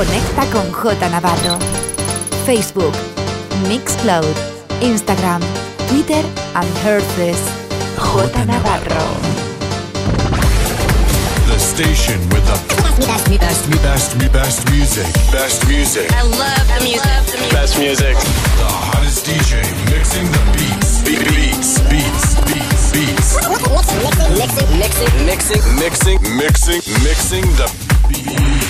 Conecta con J Navarro. Facebook, Mixcloud, Instagram, Twitter and Herces. J Navarro. The station with the best, best, best, best, best music. Best music. I love the music. Best music. The hottest DJ mixing the beats. Be- Beats, beats, beats, beats. Mixing, mixing, mixing, mixing, Mixing, mixing the beats.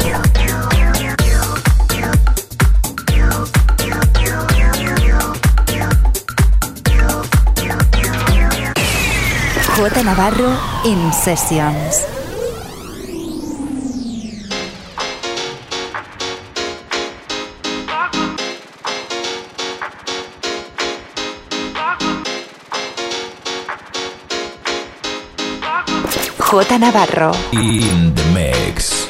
J Navarro in sessions. J Navarro. In the mix.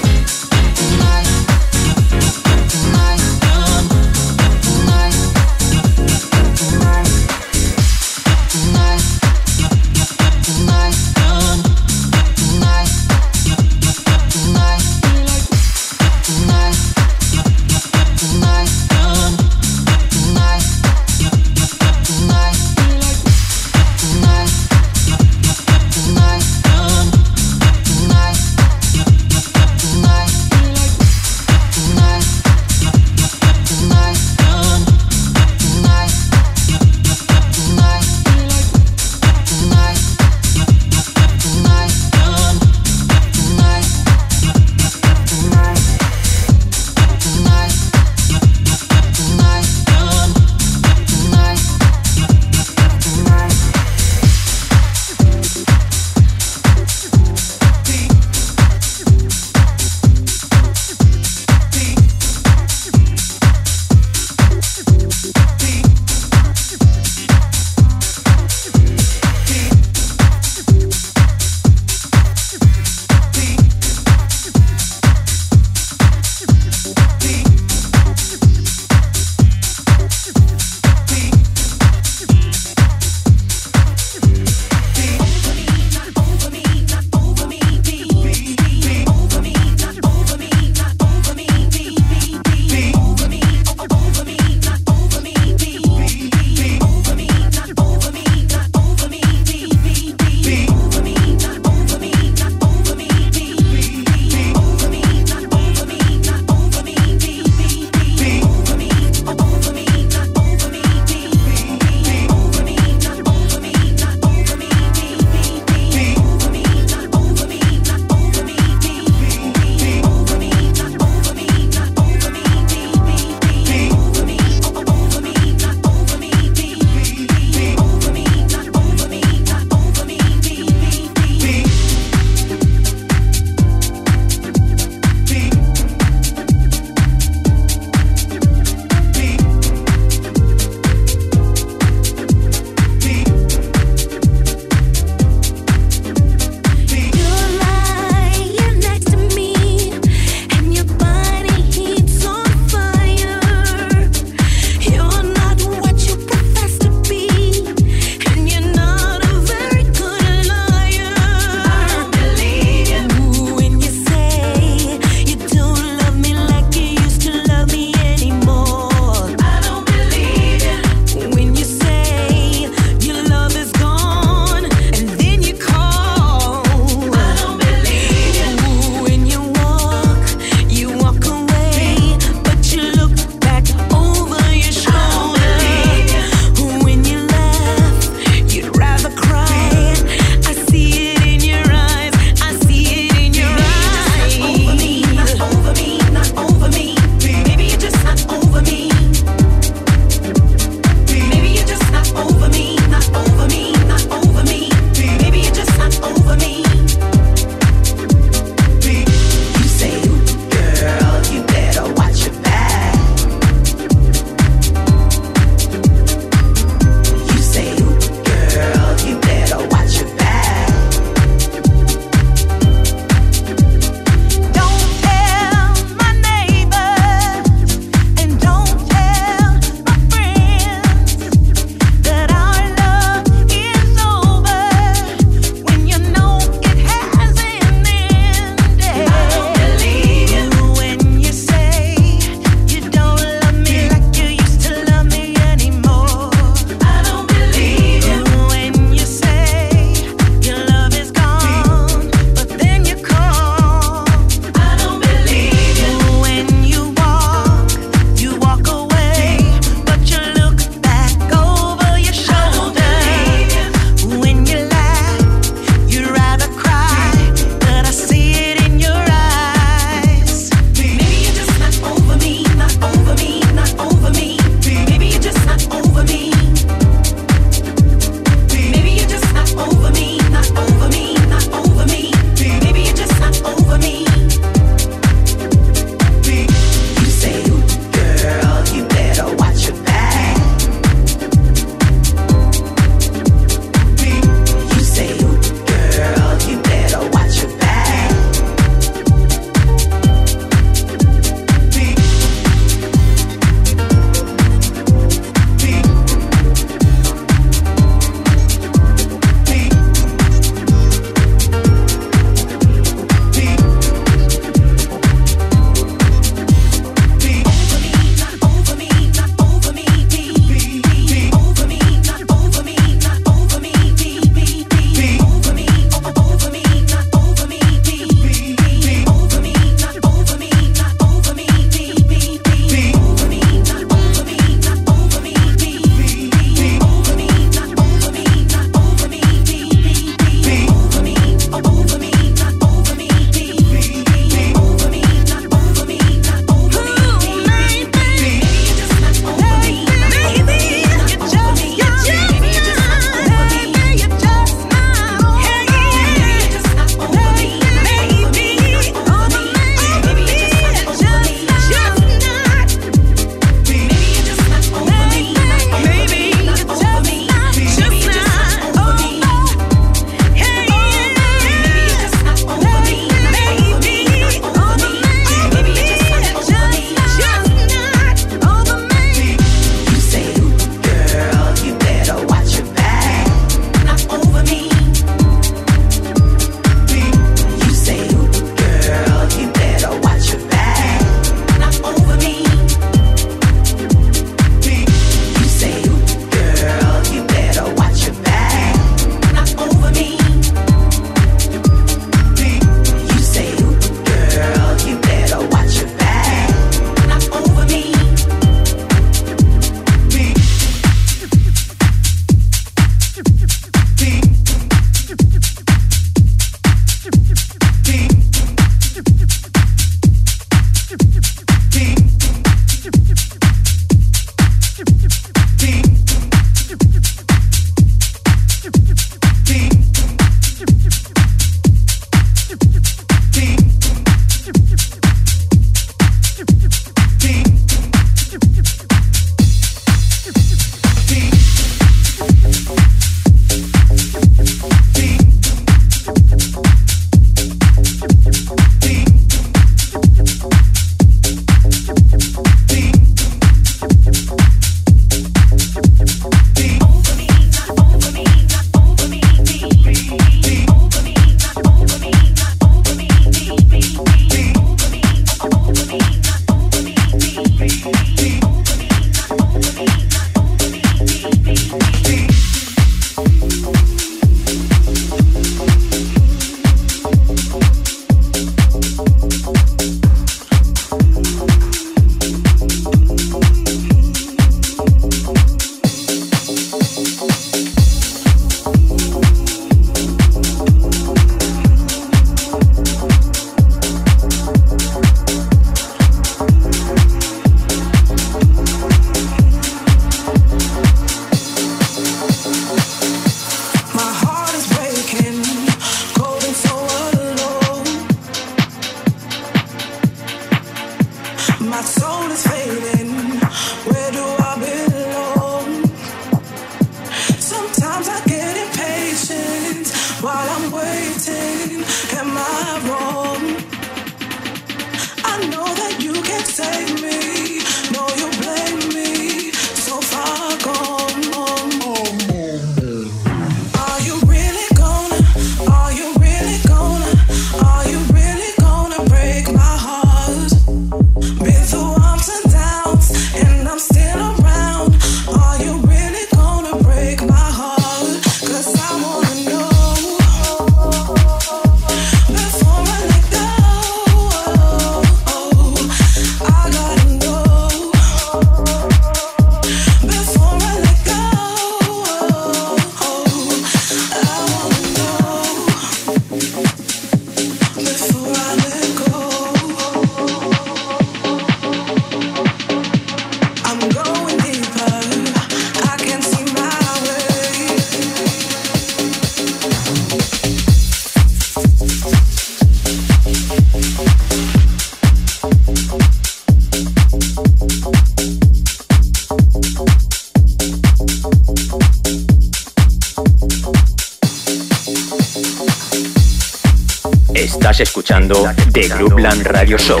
Escuchando The Groupland Radio Show.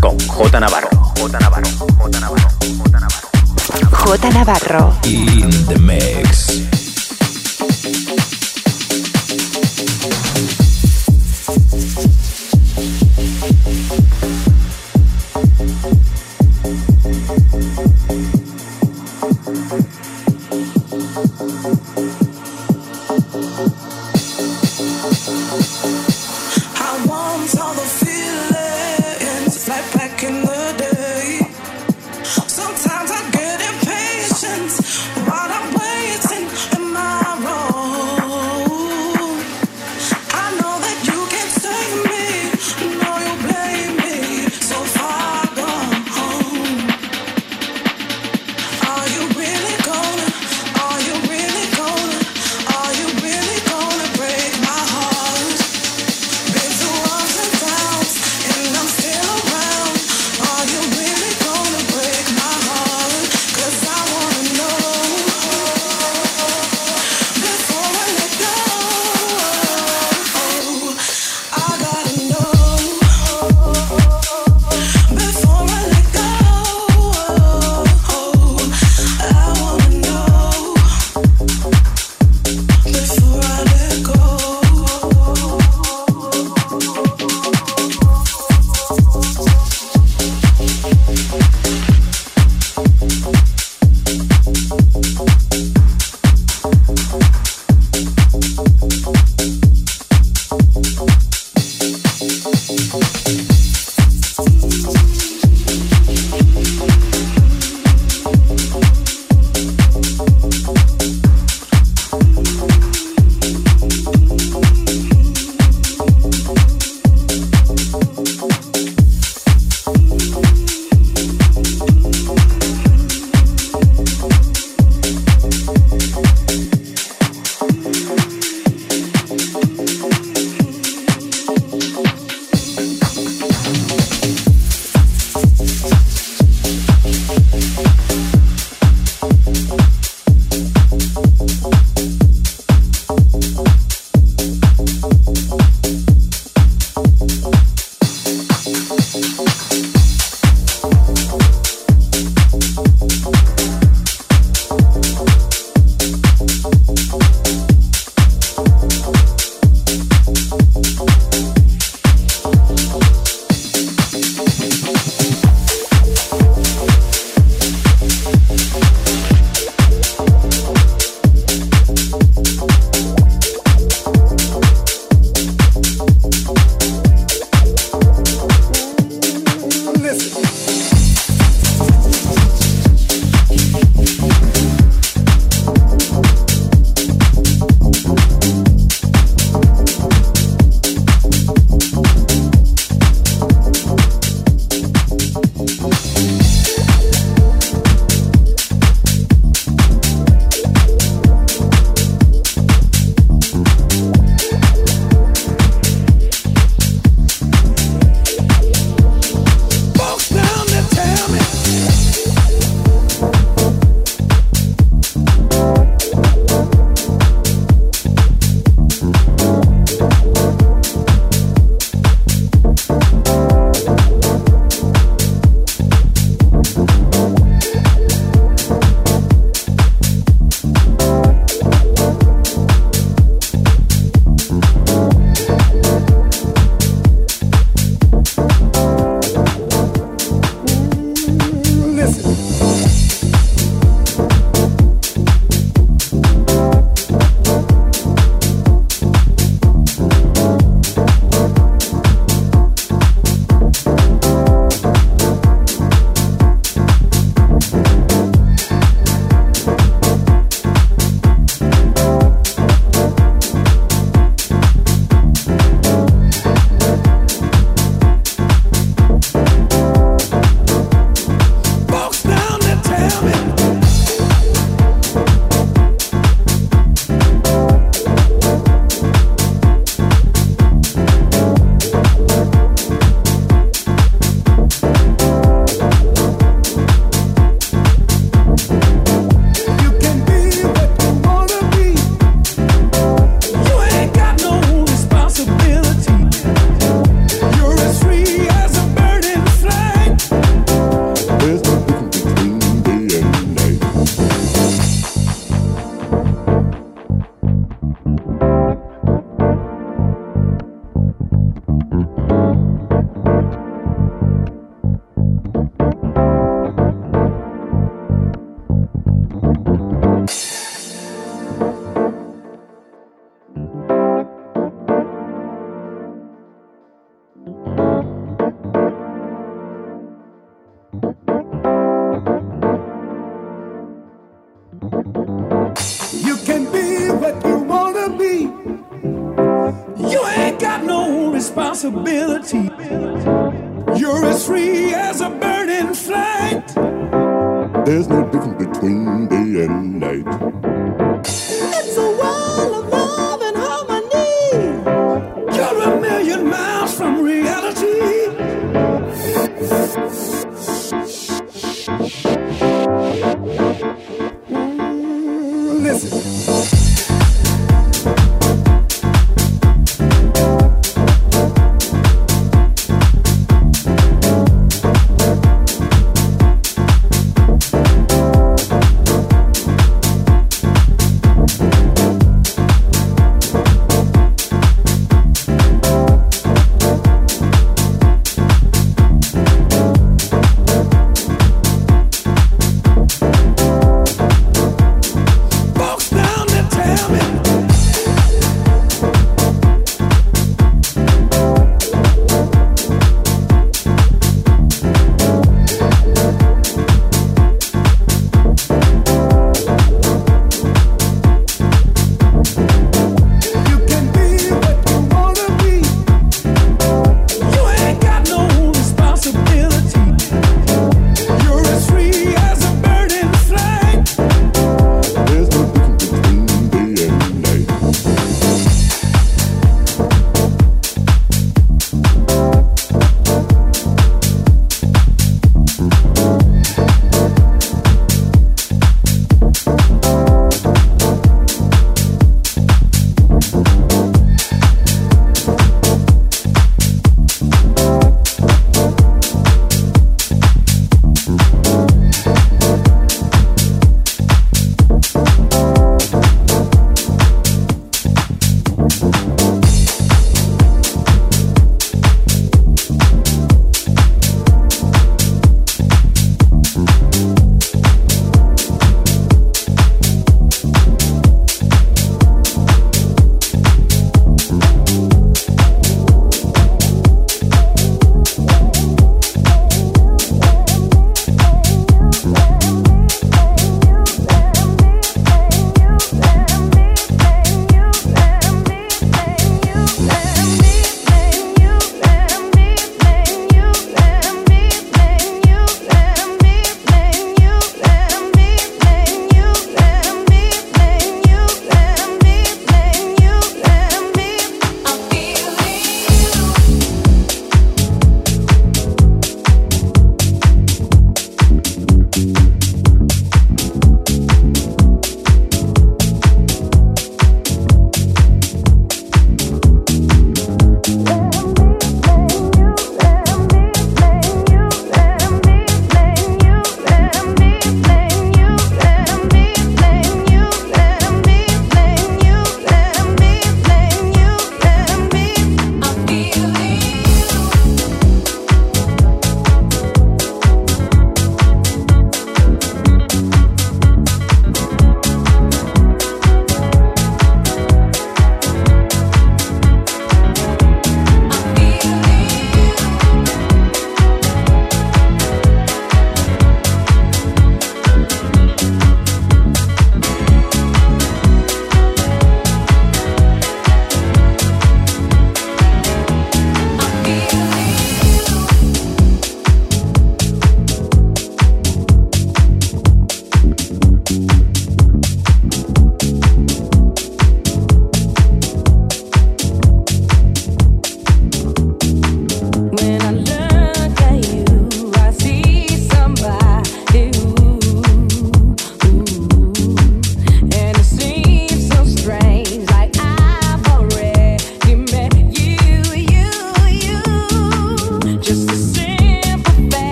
Con J Navarro. J Navarro. J Navarro. J Navarro. J Navarro.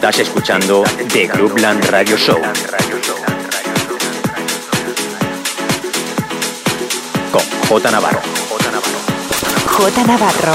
Estás escuchando The Groupland Radio Show. Con J Navarro. J Navarro. J Navarro.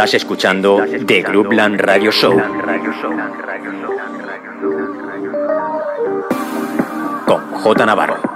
Estás escuchando The Groupland Radio Show con J Navarro.